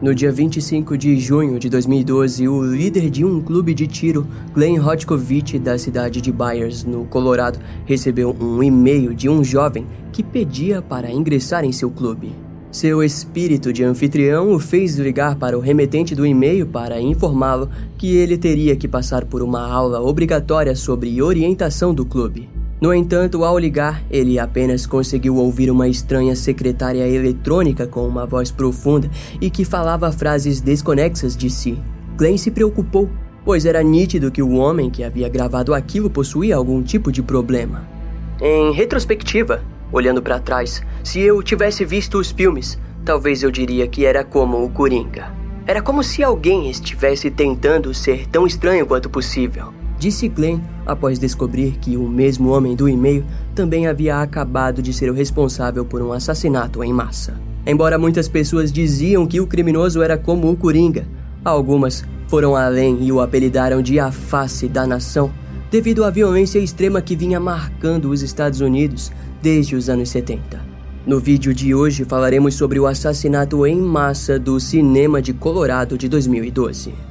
No dia 25 de junho de 2012, o líder de um clube de tiro, Glenn Hodkovich, da cidade de Byers, no Colorado, recebeu um e-mail de um jovem que pedia para ingressar em seu clube. Seu espírito de anfitrião o fez ligar para o remetente do e-mail para informá-lo que ele teria que passar por uma aula obrigatória sobre orientação do clube. No entanto, ao ligar, ele apenas conseguiu ouvir uma estranha secretária eletrônica com uma voz profunda e que falava frases desconexas de si. Glenn se preocupou, pois era nítido que o homem que havia gravado aquilo possuía algum tipo de problema. Em retrospectiva, olhando para trás, se eu tivesse visto os filmes, talvez eu diria que era como o Coringa. Era como se alguém estivesse tentando ser tão estranho quanto possível disse Glenn após descobrir que o mesmo homem do e-mail também havia acabado de ser o responsável por um assassinato em massa. Embora muitas pessoas diziam que o criminoso era como o Coringa, algumas foram além e o apelidaram de a face da nação devido à violência extrema que vinha marcando os Estados Unidos desde os anos 70. No vídeo de hoje falaremos sobre o assassinato em massa do cinema de Colorado de 2012.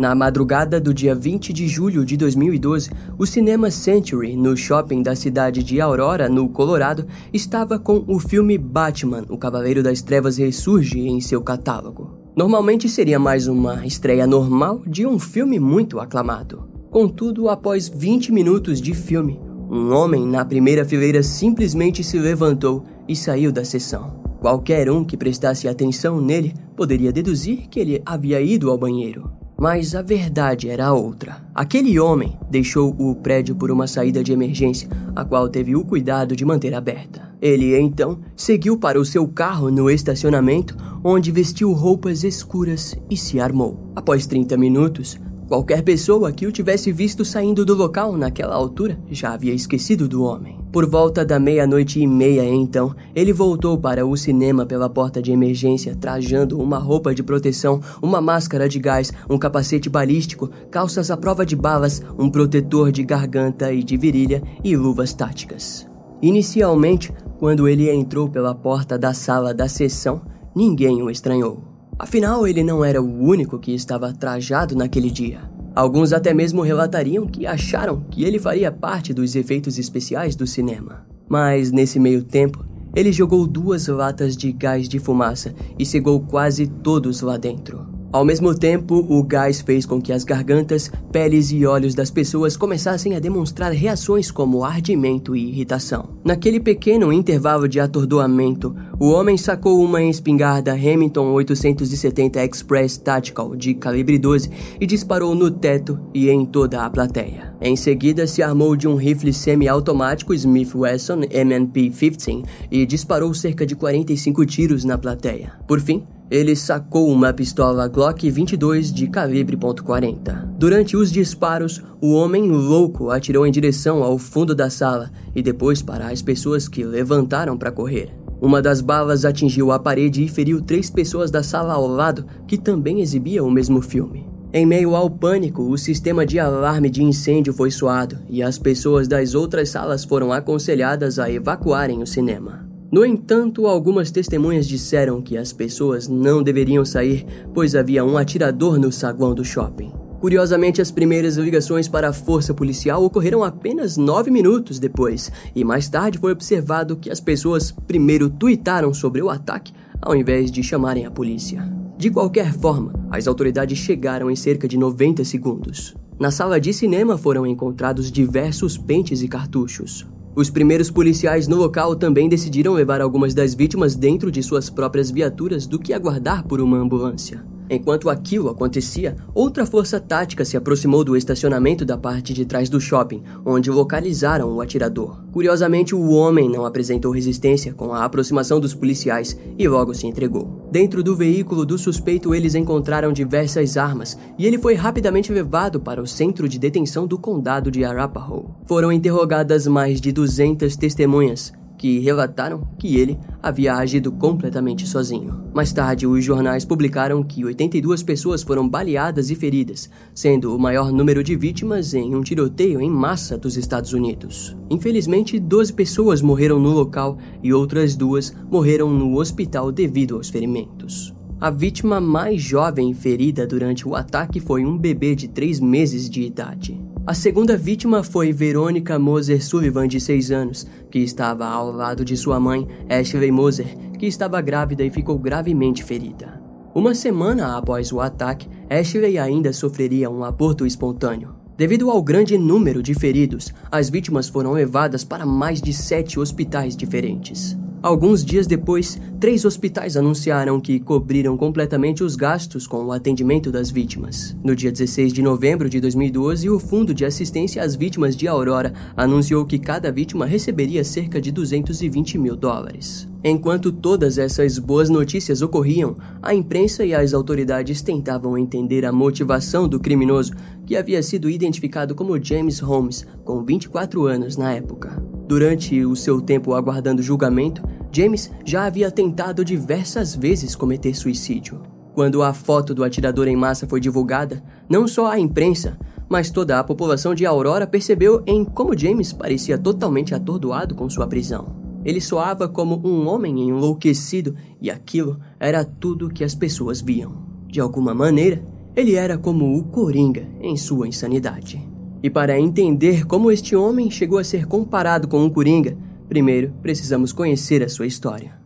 Na madrugada do dia 20 de julho de 2012, o cinema Century, no shopping da cidade de Aurora, no Colorado, estava com o filme Batman, O Cavaleiro das Trevas Ressurge em seu catálogo. Normalmente seria mais uma estreia normal de um filme muito aclamado. Contudo, após 20 minutos de filme, um homem na primeira fileira simplesmente se levantou e saiu da sessão. Qualquer um que prestasse atenção nele poderia deduzir que ele havia ido ao banheiro. Mas a verdade era outra. Aquele homem deixou o prédio por uma saída de emergência, a qual teve o cuidado de manter aberta. Ele então seguiu para o seu carro no estacionamento, onde vestiu roupas escuras e se armou. Após 30 minutos, qualquer pessoa que o tivesse visto saindo do local naquela altura já havia esquecido do homem. Por volta da meia-noite e meia, então, ele voltou para o cinema pela porta de emergência, trajando uma roupa de proteção, uma máscara de gás, um capacete balístico, calças à prova de balas, um protetor de garganta e de virilha e luvas táticas. Inicialmente, quando ele entrou pela porta da sala da sessão, ninguém o estranhou. Afinal, ele não era o único que estava trajado naquele dia. Alguns até mesmo relatariam que acharam que ele faria parte dos efeitos especiais do cinema. Mas nesse meio tempo, ele jogou duas latas de gás de fumaça e cegou quase todos lá dentro. Ao mesmo tempo, o gás fez com que as gargantas, peles e olhos das pessoas começassem a demonstrar reações como ardimento e irritação. Naquele pequeno intervalo de atordoamento, o homem sacou uma espingarda Remington 870 Express Tactical de calibre 12 e disparou no teto e em toda a plateia. Em seguida, se armou de um rifle semi-automático Smith Wesson MNP-15 e disparou cerca de 45 tiros na plateia. Por fim, ele sacou uma pistola Glock 22 de calibre .40. Durante os disparos, o homem louco atirou em direção ao fundo da sala e depois para as pessoas que levantaram para correr. Uma das balas atingiu a parede e feriu três pessoas da sala ao lado que também exibiam o mesmo filme. Em meio ao pânico, o sistema de alarme de incêndio foi soado e as pessoas das outras salas foram aconselhadas a evacuarem o cinema. No entanto, algumas testemunhas disseram que as pessoas não deveriam sair, pois havia um atirador no saguão do shopping. Curiosamente, as primeiras ligações para a força policial ocorreram apenas nove minutos depois, e mais tarde foi observado que as pessoas primeiro tuitaram sobre o ataque ao invés de chamarem a polícia. De qualquer forma, as autoridades chegaram em cerca de 90 segundos. Na sala de cinema foram encontrados diversos pentes e cartuchos. Os primeiros policiais no local também decidiram levar algumas das vítimas dentro de suas próprias viaturas do que aguardar por uma ambulância. Enquanto aquilo acontecia, outra força tática se aproximou do estacionamento da parte de trás do shopping, onde localizaram o atirador. Curiosamente, o homem não apresentou resistência com a aproximação dos policiais e logo se entregou. Dentro do veículo do suspeito, eles encontraram diversas armas e ele foi rapidamente levado para o centro de detenção do condado de Arapahoe. Foram interrogadas mais de 200 testemunhas que relataram que ele havia agido completamente sozinho. Mais tarde, os jornais publicaram que 82 pessoas foram baleadas e feridas, sendo o maior número de vítimas em um tiroteio em massa dos Estados Unidos. Infelizmente, 12 pessoas morreram no local e outras duas morreram no hospital devido aos ferimentos. A vítima mais jovem ferida durante o ataque foi um bebê de 3 meses de idade. A segunda vítima foi Verônica Moser Sullivan, de 6 anos, que estava ao lado de sua mãe, Ashley Moser, que estava grávida e ficou gravemente ferida. Uma semana após o ataque, Ashley ainda sofreria um aborto espontâneo. Devido ao grande número de feridos, as vítimas foram levadas para mais de sete hospitais diferentes. Alguns dias depois, três hospitais anunciaram que cobriram completamente os gastos com o atendimento das vítimas. No dia 16 de novembro de 2012, o Fundo de Assistência às Vítimas de Aurora anunciou que cada vítima receberia cerca de 220 mil dólares. Enquanto todas essas boas notícias ocorriam, a imprensa e as autoridades tentavam entender a motivação do criminoso, que havia sido identificado como James Holmes, com 24 anos na época. Durante o seu tempo aguardando julgamento, James já havia tentado diversas vezes cometer suicídio. Quando a foto do atirador em massa foi divulgada, não só a imprensa, mas toda a população de Aurora percebeu em como James parecia totalmente atordoado com sua prisão. Ele soava como um homem enlouquecido e aquilo era tudo que as pessoas viam. De alguma maneira, ele era como o Coringa em sua insanidade. E para entender como este homem chegou a ser comparado com um coringa, primeiro precisamos conhecer a sua história.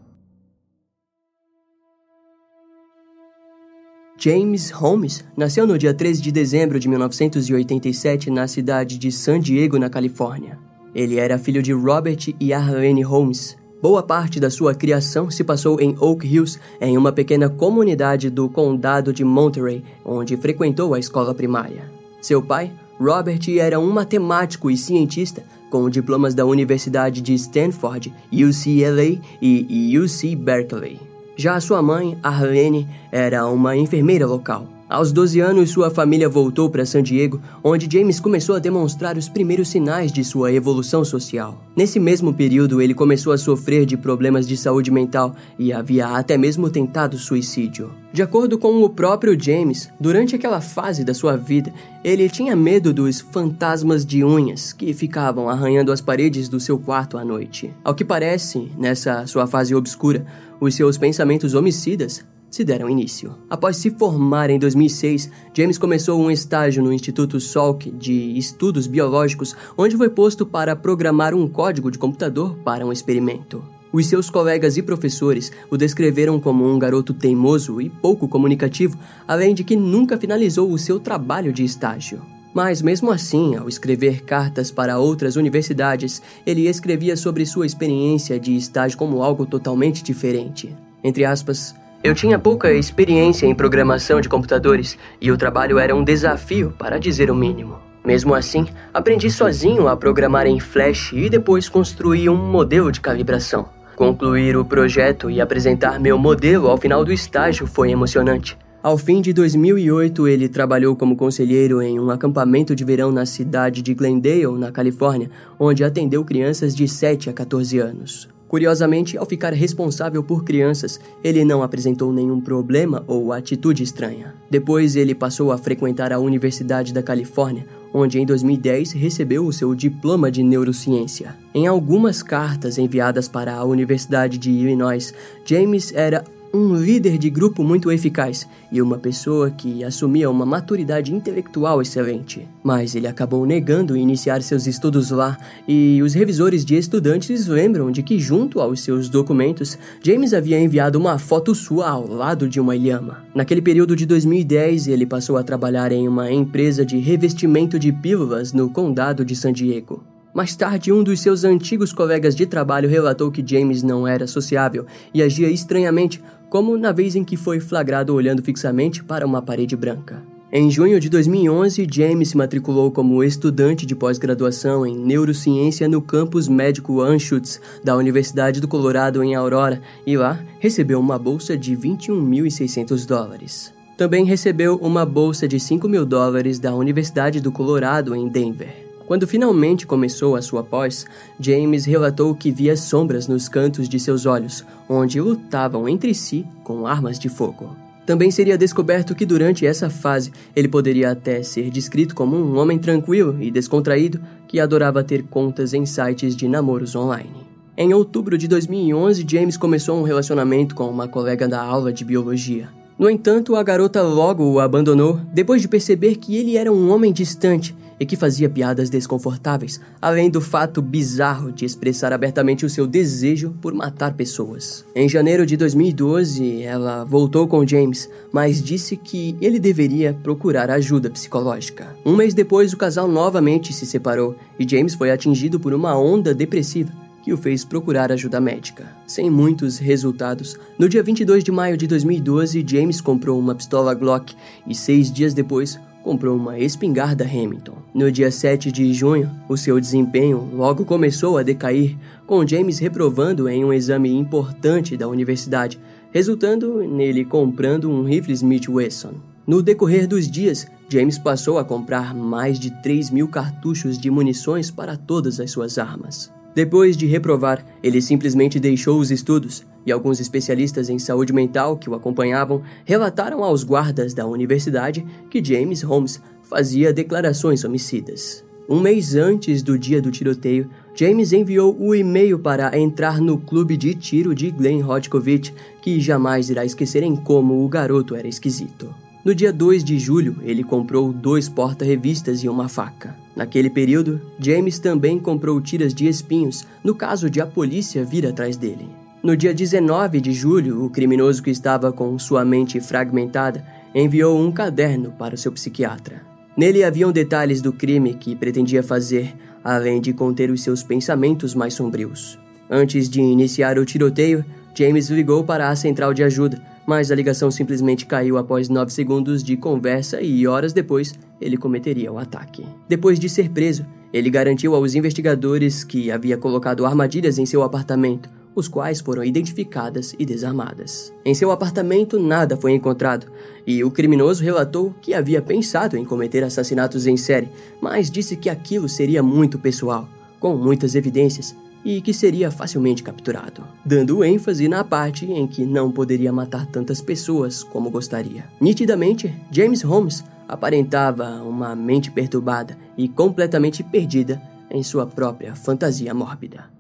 James Holmes nasceu no dia 13 de dezembro de 1987 na cidade de San Diego, na Califórnia. Ele era filho de Robert e Arlene Holmes. Boa parte da sua criação se passou em Oak Hills, em uma pequena comunidade do condado de Monterey, onde frequentou a escola primária. Seu pai, Robert era um matemático e cientista com diplomas da Universidade de Stanford, UCLA e UC Berkeley. Já sua mãe, Arlene, era uma enfermeira local. Aos 12 anos, sua família voltou para San Diego, onde James começou a demonstrar os primeiros sinais de sua evolução social. Nesse mesmo período, ele começou a sofrer de problemas de saúde mental e havia até mesmo tentado suicídio. De acordo com o próprio James, durante aquela fase da sua vida, ele tinha medo dos fantasmas de unhas que ficavam arranhando as paredes do seu quarto à noite. Ao que parece, nessa sua fase obscura, os seus pensamentos homicidas se deram início. Após se formar em 2006, James começou um estágio no Instituto Salk de Estudos Biológicos, onde foi posto para programar um código de computador para um experimento. Os seus colegas e professores o descreveram como um garoto teimoso e pouco comunicativo, além de que nunca finalizou o seu trabalho de estágio. Mas mesmo assim, ao escrever cartas para outras universidades, ele escrevia sobre sua experiência de estágio como algo totalmente diferente. Entre aspas, eu tinha pouca experiência em programação de computadores e o trabalho era um desafio, para dizer o mínimo. Mesmo assim, aprendi sozinho a programar em Flash e depois construí um modelo de calibração. Concluir o projeto e apresentar meu modelo ao final do estágio foi emocionante. Ao fim de 2008, ele trabalhou como conselheiro em um acampamento de verão na cidade de Glendale, na Califórnia, onde atendeu crianças de 7 a 14 anos. Curiosamente, ao ficar responsável por crianças, ele não apresentou nenhum problema ou atitude estranha. Depois, ele passou a frequentar a Universidade da Califórnia, onde em 2010 recebeu o seu diploma de neurociência. Em algumas cartas enviadas para a Universidade de Illinois, James era um líder de grupo muito eficaz e uma pessoa que assumia uma maturidade intelectual excelente. Mas ele acabou negando iniciar seus estudos lá, e os revisores de estudantes lembram de que, junto aos seus documentos, James havia enviado uma foto sua ao lado de uma ilhama. Naquele período de 2010, ele passou a trabalhar em uma empresa de revestimento de pílulas no condado de San Diego. Mais tarde, um dos seus antigos colegas de trabalho relatou que James não era sociável e agia estranhamente, como na vez em que foi flagrado olhando fixamente para uma parede branca. Em junho de 2011, James se matriculou como estudante de pós-graduação em neurociência no campus médico Anschutz da Universidade do Colorado em Aurora e lá recebeu uma bolsa de 21.600 dólares. Também recebeu uma bolsa de 5 mil dólares da Universidade do Colorado em Denver. Quando finalmente começou a sua pós, James relatou que via sombras nos cantos de seus olhos, onde lutavam entre si com armas de fogo. Também seria descoberto que durante essa fase ele poderia até ser descrito como um homem tranquilo e descontraído que adorava ter contas em sites de namoros online. Em outubro de 2011, James começou um relacionamento com uma colega da aula de biologia. No entanto, a garota logo o abandonou depois de perceber que ele era um homem distante e que fazia piadas desconfortáveis, além do fato bizarro de expressar abertamente o seu desejo por matar pessoas. Em janeiro de 2012, ela voltou com James, mas disse que ele deveria procurar ajuda psicológica. Um mês depois, o casal novamente se separou e James foi atingido por uma onda depressiva que o fez procurar ajuda médica. Sem muitos resultados, no dia 22 de maio de 2012, James comprou uma pistola Glock e seis dias depois comprou uma espingarda Hamilton. No dia 7 de junho, o seu desempenho logo começou a decair, com James reprovando em um exame importante da universidade, resultando nele comprando um rifle Smith Wesson. No decorrer dos dias, James passou a comprar mais de 3 mil cartuchos de munições para todas as suas armas. Depois de reprovar, ele simplesmente deixou os estudos, e alguns especialistas em saúde mental que o acompanhavam relataram aos guardas da universidade que James Holmes fazia declarações homicidas. Um mês antes do dia do tiroteio, James enviou o e-mail para entrar no clube de tiro de Glenn Hodkovich, que jamais irá esquecer em como o garoto era esquisito. No dia 2 de julho, ele comprou dois porta-revistas e uma faca. Naquele período, James também comprou tiras de espinhos, no caso de a polícia vir atrás dele. No dia 19 de julho, o criminoso que estava com sua mente fragmentada enviou um caderno para o seu psiquiatra. Nele haviam detalhes do crime que pretendia fazer, além de conter os seus pensamentos mais sombrios. Antes de iniciar o tiroteio, James ligou para a central de ajuda mas a ligação simplesmente caiu após 9 segundos de conversa e horas depois ele cometeria o ataque. Depois de ser preso, ele garantiu aos investigadores que havia colocado armadilhas em seu apartamento, os quais foram identificadas e desarmadas. Em seu apartamento nada foi encontrado, e o criminoso relatou que havia pensado em cometer assassinatos em série, mas disse que aquilo seria muito pessoal, com muitas evidências e que seria facilmente capturado, dando ênfase na parte em que não poderia matar tantas pessoas como gostaria. Nitidamente, James Holmes aparentava uma mente perturbada e completamente perdida em sua própria fantasia mórbida.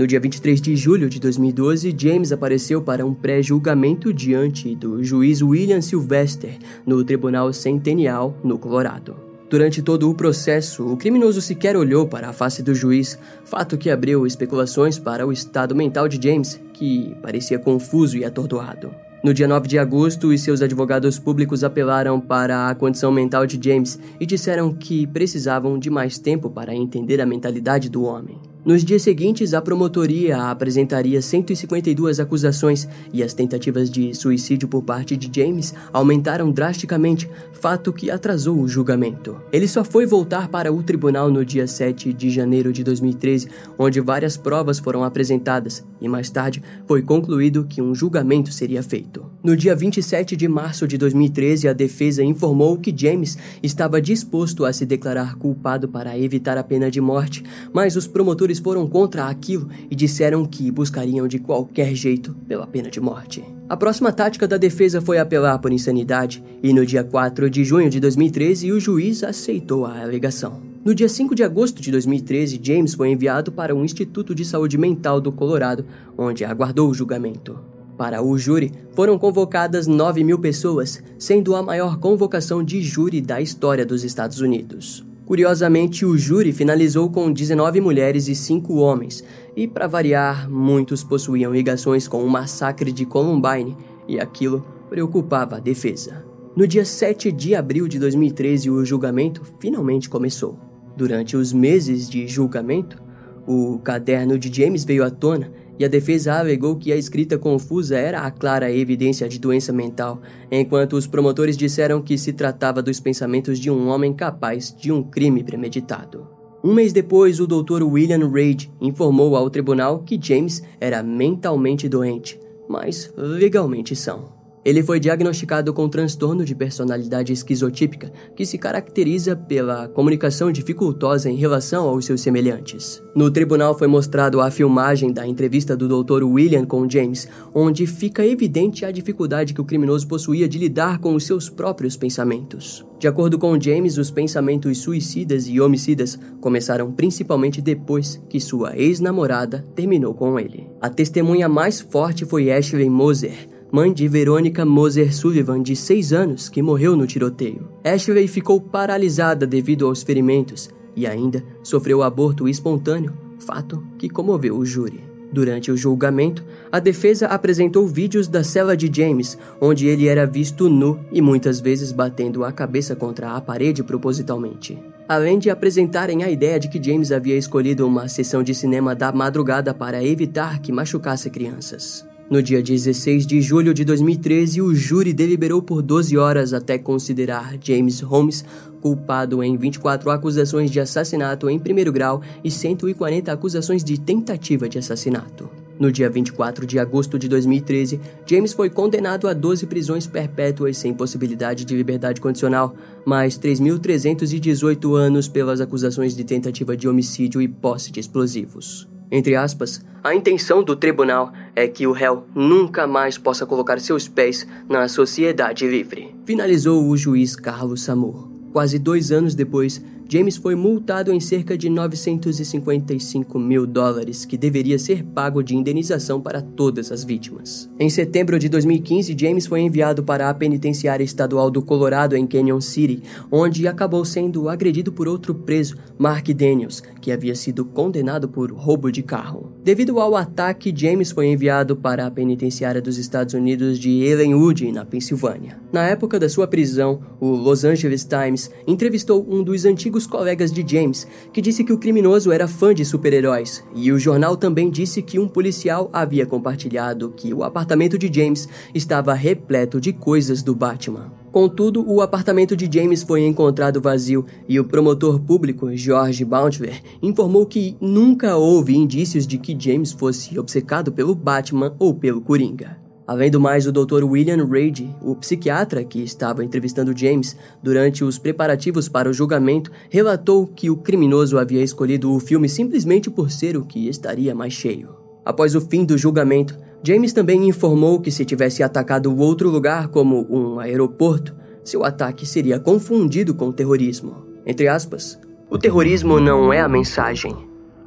No dia 23 de julho de 2012, James apareceu para um pré-julgamento diante do juiz William Sylvester no Tribunal Centennial, no Colorado. Durante todo o processo, o criminoso sequer olhou para a face do juiz, fato que abriu especulações para o estado mental de James, que parecia confuso e atordoado. No dia 9 de agosto, os seus advogados públicos apelaram para a condição mental de James e disseram que precisavam de mais tempo para entender a mentalidade do homem. Nos dias seguintes, a promotoria apresentaria 152 acusações e as tentativas de suicídio por parte de James aumentaram drasticamente, fato que atrasou o julgamento. Ele só foi voltar para o tribunal no dia 7 de janeiro de 2013, onde várias provas foram apresentadas e mais tarde foi concluído que um julgamento seria feito. No dia 27 de março de 2013, a defesa informou que James estava disposto a se declarar culpado para evitar a pena de morte, mas os promotores foram contra aquilo e disseram que buscariam de qualquer jeito pela pena de morte. A próxima tática da defesa foi apelar por insanidade, e no dia 4 de junho de 2013 o juiz aceitou a alegação. No dia 5 de agosto de 2013, James foi enviado para o Instituto de Saúde Mental do Colorado, onde aguardou o julgamento. Para o júri, foram convocadas 9 mil pessoas, sendo a maior convocação de júri da história dos Estados Unidos. Curiosamente, o júri finalizou com 19 mulheres e 5 homens, e para variar, muitos possuíam ligações com o massacre de Columbine, e aquilo preocupava a defesa. No dia 7 de abril de 2013, o julgamento finalmente começou. Durante os meses de julgamento, o caderno de James veio à tona e a defesa alegou que a escrita confusa era a clara evidência de doença mental, enquanto os promotores disseram que se tratava dos pensamentos de um homem capaz de um crime premeditado. Um mês depois, o Dr. William Reid informou ao tribunal que James era mentalmente doente, mas legalmente são. Ele foi diagnosticado com transtorno de personalidade esquizotípica, que se caracteriza pela comunicação dificultosa em relação aos seus semelhantes. No tribunal foi mostrado a filmagem da entrevista do Dr. William com James, onde fica evidente a dificuldade que o criminoso possuía de lidar com os seus próprios pensamentos. De acordo com James, os pensamentos suicidas e homicidas começaram principalmente depois que sua ex-namorada terminou com ele. A testemunha mais forte foi Ashley Moser, mãe de Verônica Moser Sullivan, de 6 anos, que morreu no tiroteio. Ashley ficou paralisada devido aos ferimentos e ainda sofreu aborto espontâneo, fato que comoveu o júri. Durante o julgamento, a defesa apresentou vídeos da cela de James, onde ele era visto nu e muitas vezes batendo a cabeça contra a parede propositalmente. Além de apresentarem a ideia de que James havia escolhido uma sessão de cinema da madrugada para evitar que machucasse crianças. No dia 16 de julho de 2013, o júri deliberou por 12 horas até considerar James Holmes culpado em 24 acusações de assassinato em primeiro grau e 140 acusações de tentativa de assassinato. No dia 24 de agosto de 2013, James foi condenado a 12 prisões perpétuas sem possibilidade de liberdade condicional, mais 3.318 anos pelas acusações de tentativa de homicídio e posse de explosivos. Entre aspas, a intenção do tribunal é que o réu nunca mais possa colocar seus pés na sociedade livre. Finalizou o juiz Carlos Samur. Quase dois anos depois, James foi multado em cerca de 955 mil dólares, que deveria ser pago de indenização para todas as vítimas. Em setembro de 2015, James foi enviado para a penitenciária estadual do Colorado, em Canyon City, onde acabou sendo agredido por outro preso, Mark Daniels, que havia sido condenado por roubo de carro. Devido ao ataque, James foi enviado para a penitenciária dos Estados Unidos de Ellenwood, na Pensilvânia. Na época da sua prisão, o Los Angeles Times entrevistou um dos antigos antigos colegas de James, que disse que o criminoso era fã de super-heróis, e o jornal também disse que um policial havia compartilhado que o apartamento de James estava repleto de coisas do Batman. Contudo, o apartamento de James foi encontrado vazio e o promotor público, George Bountler, informou que nunca houve indícios de que James fosse obcecado pelo Batman ou pelo Coringa. Além do mais, o Dr. William Reid, o psiquiatra que estava entrevistando James durante os preparativos para o julgamento, relatou que o criminoso havia escolhido o filme simplesmente por ser o que estaria mais cheio. Após o fim do julgamento, James também informou que se tivesse atacado outro lugar, como um aeroporto, seu ataque seria confundido com terrorismo. Entre aspas, o terrorismo não é a mensagem.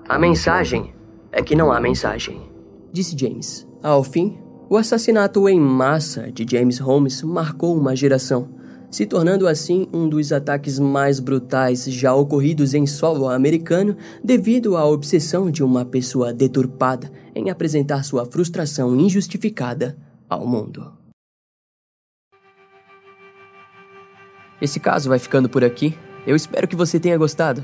A mensagem é que não há mensagem, disse James. Ao fim, o assassinato em massa de James Holmes marcou uma geração, se tornando assim um dos ataques mais brutais já ocorridos em solo americano devido à obsessão de uma pessoa deturpada em apresentar sua frustração injustificada ao mundo. Esse caso vai ficando por aqui. Eu espero que você tenha gostado.